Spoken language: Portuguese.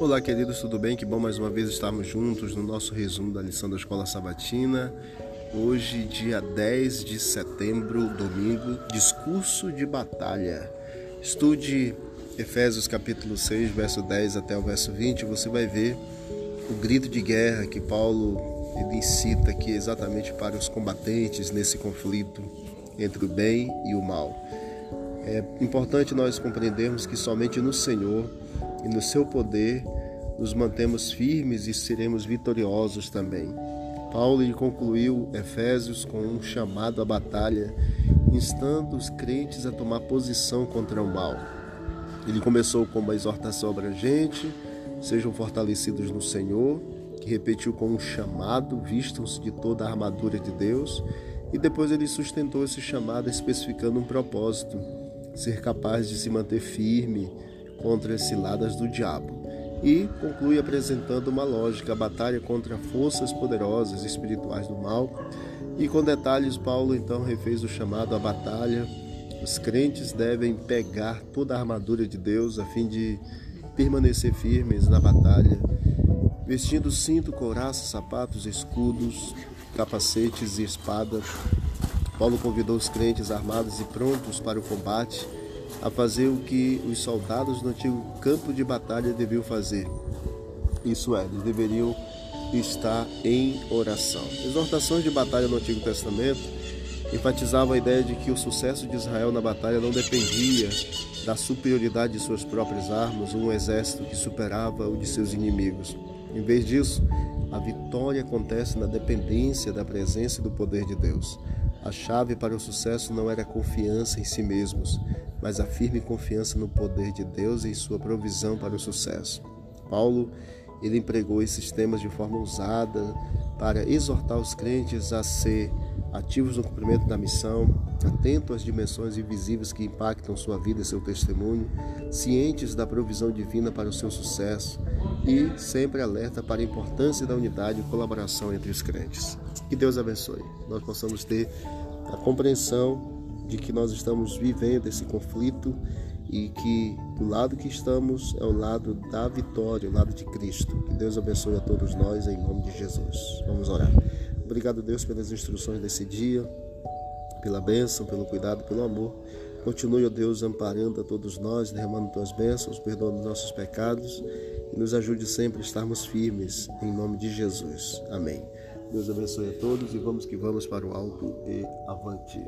Olá, queridos, tudo bem? Que bom mais uma vez estarmos juntos no nosso resumo da lição da Escola Sabatina. Hoje, dia 10 de setembro, domingo, discurso de batalha. Estude Efésios capítulo 6, verso 10 até o verso 20, você vai ver o grito de guerra que Paulo ele incita aqui exatamente para os combatentes nesse conflito entre o bem e o mal. É importante nós compreendermos que somente no Senhor e no seu poder nos mantemos firmes e seremos vitoriosos também. Paulo concluiu Efésios com um chamado à batalha, instando os crentes a tomar posição contra o mal. Ele começou com uma exortação abrangente, sejam fortalecidos no Senhor, que repetiu com um chamado, vistam-se de toda a armadura de Deus, e depois ele sustentou esse chamado especificando um propósito, ser capaz de se manter firme contra as ciladas do diabo. E conclui apresentando uma lógica, a batalha contra forças poderosas espirituais do mal. E com detalhes, Paulo então refez o chamado à batalha. Os crentes devem pegar toda a armadura de Deus a fim de permanecer firmes na batalha, vestindo cinto, couraça, sapatos, escudos, capacetes e espada. Paulo convidou os crentes armados e prontos para o combate a fazer o que os soldados do antigo campo de batalha deviam fazer. Isso é, eles deveriam estar em oração. Exortações de batalha no Antigo Testamento enfatizavam a ideia de que o sucesso de Israel na batalha não dependia da superioridade de suas próprias armas ou um exército que superava o de seus inimigos. Em vez disso, a vitória acontece na dependência da presença e do poder de Deus. A chave para o sucesso não era a confiança em si mesmos, mas a firme confiança no poder de Deus e em sua provisão para o sucesso. Paulo ele empregou esses temas de forma usada para exortar os crentes a ser ativos no cumprimento da missão, atentos às dimensões invisíveis que impactam sua vida e seu testemunho, cientes da provisão divina para o seu sucesso e sempre alerta para a importância da unidade e colaboração entre os crentes. Que Deus abençoe. Nós possamos ter a compreensão de que nós estamos vivendo esse conflito e que o lado que estamos é o lado da vitória, o lado de Cristo. Que Deus abençoe a todos nós em nome de Jesus. Vamos orar. Obrigado, Deus, pelas instruções desse dia, pela bênção, pelo cuidado, pelo amor. Continue, ó Deus, amparando a todos nós, derramando tuas bênçãos, perdoando nossos pecados e nos ajude sempre a estarmos firmes em nome de Jesus. Amém. Deus abençoe a todos e vamos que vamos para o alto e avante.